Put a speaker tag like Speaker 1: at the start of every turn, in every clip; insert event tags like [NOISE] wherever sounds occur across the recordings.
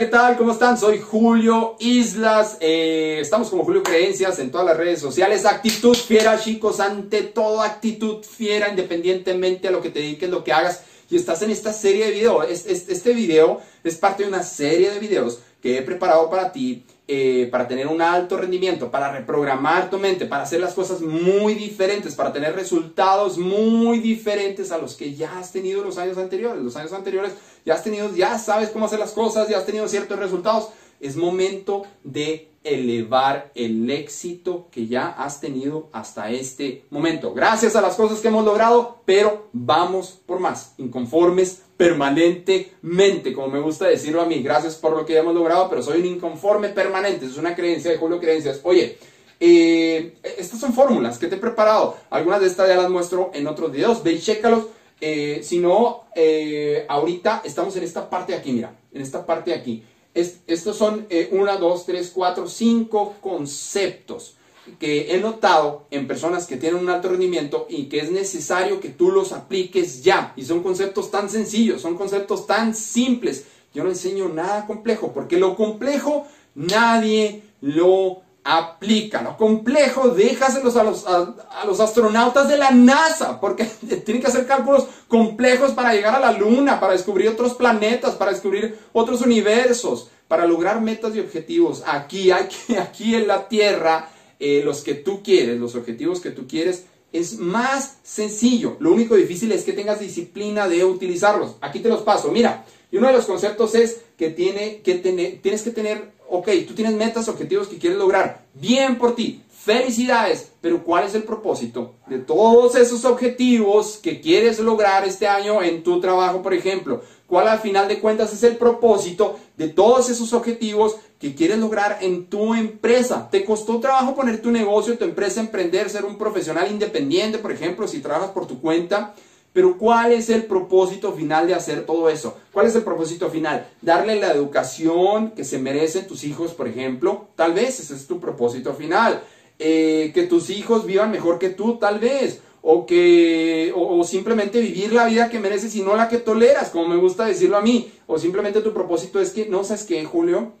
Speaker 1: ¿qué tal? ¿Cómo están? Soy Julio Islas. Eh, estamos como Julio Creencias en todas las redes sociales. Actitud fiera, chicos. Ante todo, actitud fiera, independientemente a lo que te dediques, lo que hagas. Y estás en esta serie de videos. Este, video es parte de una serie de videos que he preparado para ti. Eh, para tener un alto rendimiento, para reprogramar tu mente, para hacer las cosas muy diferentes, para tener resultados muy diferentes a los que ya has tenido los años anteriores. Los años anteriores ya has tenido, ya sabes cómo hacer las cosas, ya has tenido ciertos resultados. Es momento de elevar el éxito que ya has tenido hasta este momento. Gracias a las cosas que hemos logrado, pero vamos por más, inconformes permanentemente, como me gusta decirlo a mí. Gracias por lo que hemos logrado, pero soy un inconforme permanente. Es una creencia de Julio Creencias. Oye, eh, estas son fórmulas que te he preparado. Algunas de estas ya las muestro en otros videos. Ve y chécalos. Eh, si no, eh, ahorita estamos en esta parte de aquí, mira, en esta parte de aquí. Estos son eh, una, dos, tres, cuatro, cinco conceptos que he notado en personas que tienen un alto rendimiento y que es necesario que tú los apliques ya. Y son conceptos tan sencillos, son conceptos tan simples. Yo no enseño nada complejo, porque lo complejo nadie lo aplica. Lo complejo, déjaselos a los, a, los astronautas de la NASA, porque [LAUGHS] tienen que hacer cálculos complejos para llegar a la Luna, para descubrir otros planetas, para descubrir otros universos, para lograr metas y objetivos. Aquí, aquí, [LAUGHS] aquí en la Tierra, eh, los que tú quieres, los objetivos que tú quieres, es más sencillo. Lo único difícil es que tengas disciplina de utilizarlos. Aquí te los paso. Mira, y uno de los conceptos es que, tiene que tener, tienes que tener ok, tú tienes metas, objetivos que quieres lograr. Bien por ti. Felicidades. Pero ¿cuál es el propósito de todos esos objetivos que quieres lograr este año en tu trabajo, por ejemplo? ¿Cuál al final de cuentas es el propósito de todos esos objetivos que quieres lograr en tu empresa? ¿Te costó trabajo poner tu negocio, tu empresa, emprender, ser un profesional independiente, por ejemplo, si trabajas por tu cuenta? Pero ¿cuál es el propósito final de hacer todo eso? ¿Cuál es el propósito final? Darle la educación que se merecen tus hijos, por ejemplo. Tal vez ese es tu propósito final. Eh, que tus hijos vivan mejor que tú, tal vez. O que o, simplemente vivir la vida que mereces y no la que toleras, como me gusta decirlo a mí. O simplemente tu propósito es que, no sabes qué, Julio.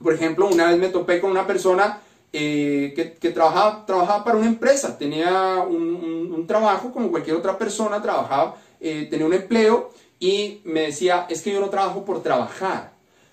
Speaker 1: Por ejemplo, una vez me topé con una persona eh, que, trabajaba, trabajaba para una empresa, tenía un, trabajo como cualquier otra persona, trabajaba, eh, tenía un empleo y me decía, es que yo no trabajo por trabajar,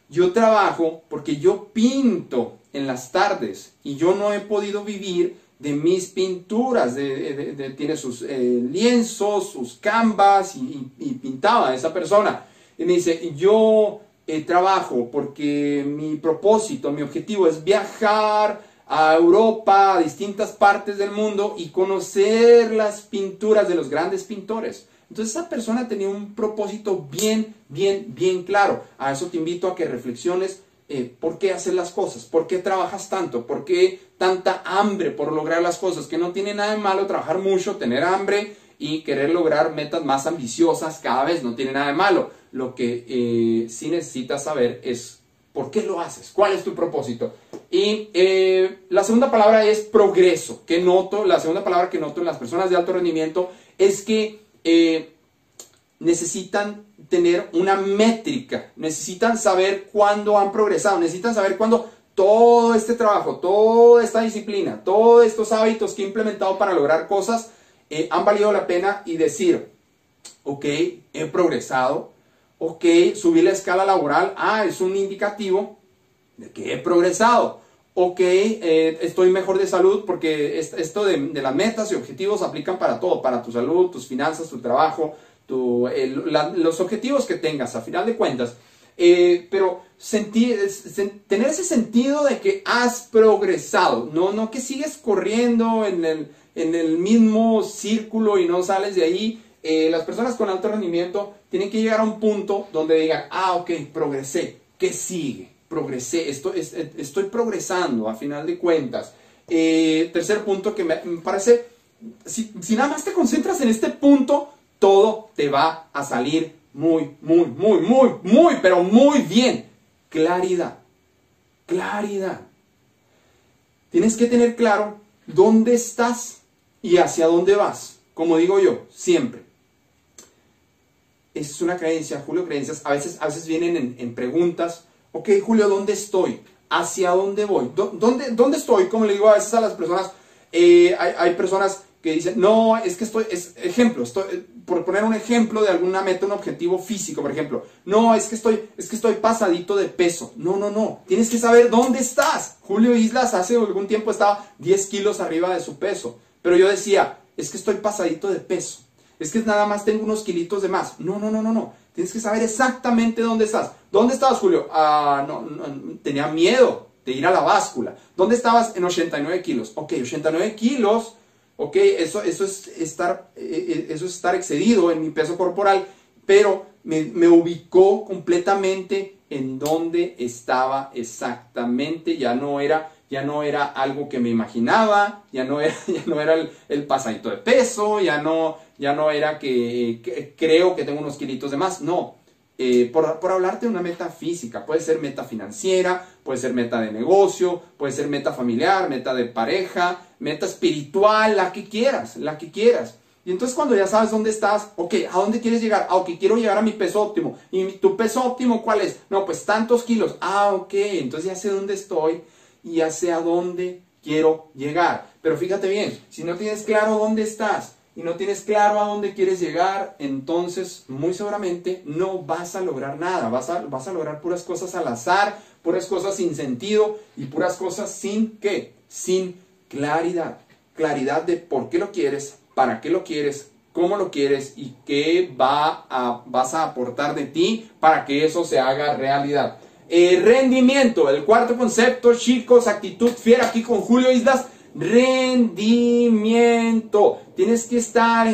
Speaker 1: yo trabajo porque yo pinto en las tardes y yo no he podido vivir de mis pinturas, de, tiene sus eh, lienzos, sus canvas y, y, pintaba esa persona. Y me dice, yo trabajo porque mi propósito, mi objetivo es viajar, a Europa, a distintas partes del mundo y conocer las pinturas de los grandes pintores. Entonces esa persona tenía un propósito bien, bien, bien claro. A eso te invito a que reflexiones eh, por qué haces las cosas, por qué trabajas tanto, por qué tanta hambre por lograr las cosas, que no tiene nada de malo trabajar mucho, tener hambre y querer lograr metas más ambiciosas cada vez, no tiene nada de malo. Lo que eh, sí necesitas saber es ¿Por qué lo haces? ¿Cuál es tu propósito? Y eh, la segunda palabra es progreso, que noto, la segunda palabra que noto en las personas de alto rendimiento es que eh, necesitan tener una métrica, necesitan saber cuándo han progresado, necesitan saber cuándo todo este trabajo, toda esta disciplina, todos estos hábitos que he implementado para lograr cosas eh, han valido la pena y decir, ok, he progresado, ok, subir la escala laboral, ah, es un indicativo de que he progresado. Ok, eh, estoy mejor de salud porque esto de, las metas y objetivos aplican para todo, para tu salud, tus finanzas, tu trabajo, los objetivos que tengas a final de cuentas. Eh, pero tener ese sentido de que has progresado, no, no que sigues corriendo en el, en el mismo círculo y no sales de ahí eh, las personas con alto rendimiento tienen que llegar a un punto donde digan, ah, ok, progresé, ¿qué sigue? Progresé, estoy, estoy progresando a final de cuentas. Eh, tercer punto que me, parece, si, nada más te concentras en este punto, todo te va a salir muy, muy, muy, muy, muy, pero muy bien. Claridad, claridad. Tienes que tener claro dónde estás y hacia dónde vas, como digo yo, siempre es una creencia, Julio, creencias, a veces, a veces vienen en, preguntas Ok, Julio, ¿dónde estoy? ¿Hacia dónde voy? ¿Dónde, dónde estoy? Como le digo a veces a las personas, eh, hay, hay, personas que dicen, no, es que estoy, es ejemplo, eh, por poner un ejemplo de alguna meta, un objetivo físico, por ejemplo, no, es que estoy, es que estoy pasadito de peso. No, no, no, tienes que saber dónde estás. Julio Islas hace algún tiempo estaba 10 kilos arriba de su peso, pero yo decía, es que estoy pasadito de peso. Es que nada más tengo unos kilitos de más. No, no, no, no, no. Tienes que saber exactamente dónde estás. ¿Dónde estabas, Julio? Ah, no, no, tenía miedo de ir a la báscula. ¿Dónde estabas? En 89 kilos. Ok, 89 kilos ¿ok? Eso, eso, es estar, eh, eh, eso es estar excedido en mi peso corporal, pero me, ubicó completamente en donde estaba exactamente, ya no era, ya no era algo que me imaginaba, ya no era, [LAUGHS] ya no era el, el pasadito de peso, ya no, ya no era que, creo que tengo unos kilitos de más, no, eh, por, por, hablarte de una meta física, puede ser meta financiera, puede ser meta de negocio, puede ser meta familiar, meta de pareja, meta espiritual, la que quieras, la que quieras. Y entonces cuando ya sabes dónde estás, ok, ¿a dónde quieres llegar? Ah, ok, quiero llegar a mi peso óptimo. ¿Y tu peso óptimo cuál es? No, pues tantos kilos. Ah, ok, entonces ya sé dónde estoy y ya sé a dónde quiero llegar. Pero fíjate bien, si no tienes claro dónde estás, y no tienes claro a dónde quieres llegar, entonces muy seguramente no vas a lograr nada. Vas a, vas a lograr puras cosas al azar, puras cosas sin sentido y puras cosas sin qué? Sin claridad. Claridad de por qué lo quieres, para qué lo quieres, cómo lo quieres y qué va a, vas a aportar de ti para que eso se haga realidad. Eh, rendimiento, el cuarto concepto, chicos, actitud fiera aquí con Julio Islas rendimiento. Tienes que estar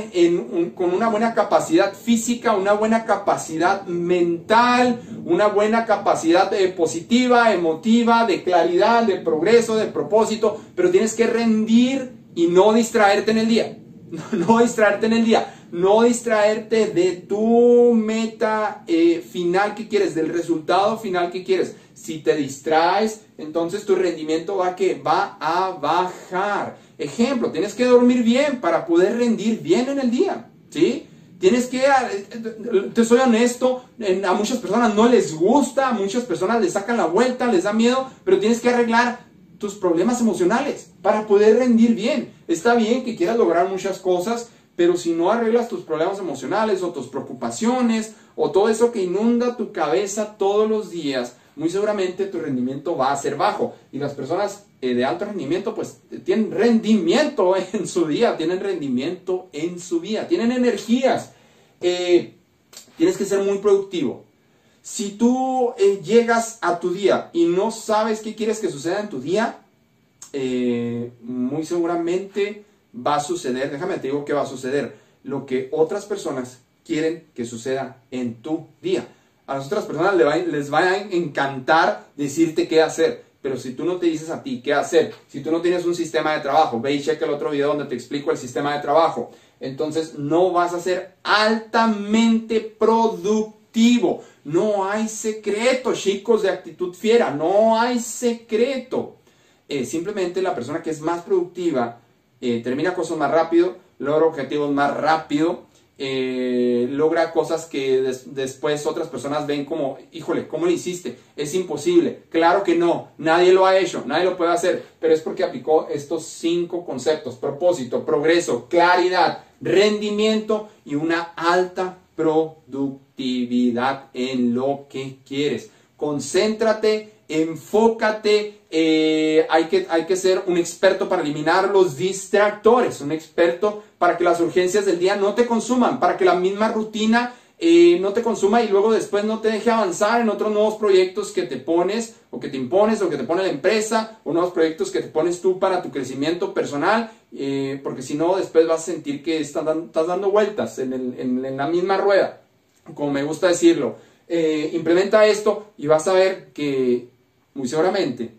Speaker 1: con una buena capacidad física, una buena capacidad mental, una buena capacidad eh, positiva, emotiva, de claridad, de progreso, de propósito, pero tienes que rendir y no distraerte en el día. [LAUGHS] No, distraerte en el día, no distraerte de tu meta eh, final que quieres, del resultado final que quieres. Si te distraes, entonces tu rendimiento va, que va a bajar. Ejemplo, tienes que dormir bien para poder rendir bien en el día. ¿Sí? Tienes que, eh, te soy honesto, a muchas personas no les gusta, a muchas personas les sacan la vuelta, les da miedo, pero tienes que arreglar tus problemas emocionales para poder rendir bien. Está bien que quieras lograr muchas cosas, pero si no arreglas tus problemas emocionales o tus preocupaciones o todo eso que inunda tu cabeza todos los días, muy seguramente tu rendimiento va a ser bajo. Y las personas eh, de alto rendimiento, pues tienen rendimiento [LAUGHS] en su día, tienen rendimiento en su vida, tienen energías. Eh, tienes que ser muy productivo. Si tú eh, llegas a tu día y no sabes qué quieres que suceda en tu día, muy seguramente va a suceder, déjame te digo qué va a suceder, lo que otras personas quieren que suceda en tu día a las otras personas les va, a encantar decirte qué hacer. Pero si tú no te dices a ti qué hacer, si tú no tienes un sistema de trabajo, ve y checa el otro video donde te explico el sistema de trabajo, entonces no vas a ser altamente productivo. No hay secreto, chicos de actitud fiera, no hay secreto. Eh, simplemente la persona que es más productiva eh, termina cosas más rápido, logra objetivos más rápido eh, logra cosas que después otras personas ven como, híjole, ¿cómo lo hiciste? Es imposible. Claro que no, nadie lo ha hecho, nadie lo puede hacer, pero es porque aplicó estos cinco conceptos, propósito, progreso, claridad, rendimiento y una alta productividad en lo que quieres. Concéntrate, enfócate, eh, hay, que, hay que ser un experto para eliminar los distractores, un experto para que las urgencias del día no te consuman, para que la misma rutina eh, no te consuma y luego después no te deje avanzar en otros nuevos proyectos que te pones o que te impones o que te pone la empresa o nuevos proyectos que te pones tú para tu crecimiento personal, eh, porque si no después vas a sentir que estás, dando, vueltas en, la misma rueda, como me gusta decirlo. Eh, implementa esto y vas a ver que muy seguramente,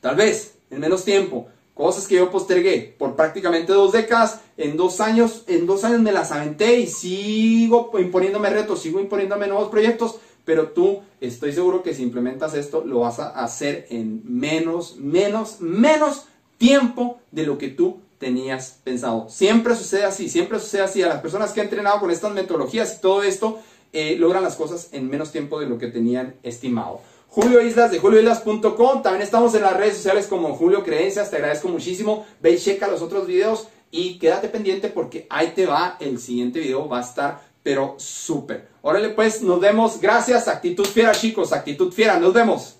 Speaker 1: tal vez en menos tiempo, Cosas que yo postergué por prácticamente dos décadas, en dos años, en dos años me las aventé y sigo imponiéndome retos, sigo imponiéndome nuevos proyectos, pero tú estoy seguro que si implementas esto lo vas a hacer en menos, menos, menos tiempo de lo que tú tenías pensado. Siempre sucede así, siempre sucede así. A las personas que han entrenado con estas metodologías y todo esto, eh, logran las cosas en menos tiempo de lo que tenían estimado. Julio Islas de julioislas.com. También estamos en las redes sociales como Julio Creencias. Te agradezco muchísimo. Ve y checa los otros videos y quédate pendiente porque ahí te va. El siguiente video va a estar, pero súper. Órale, pues nos vemos. Gracias. Actitud fiera, chicos. Actitud fiera. Nos vemos.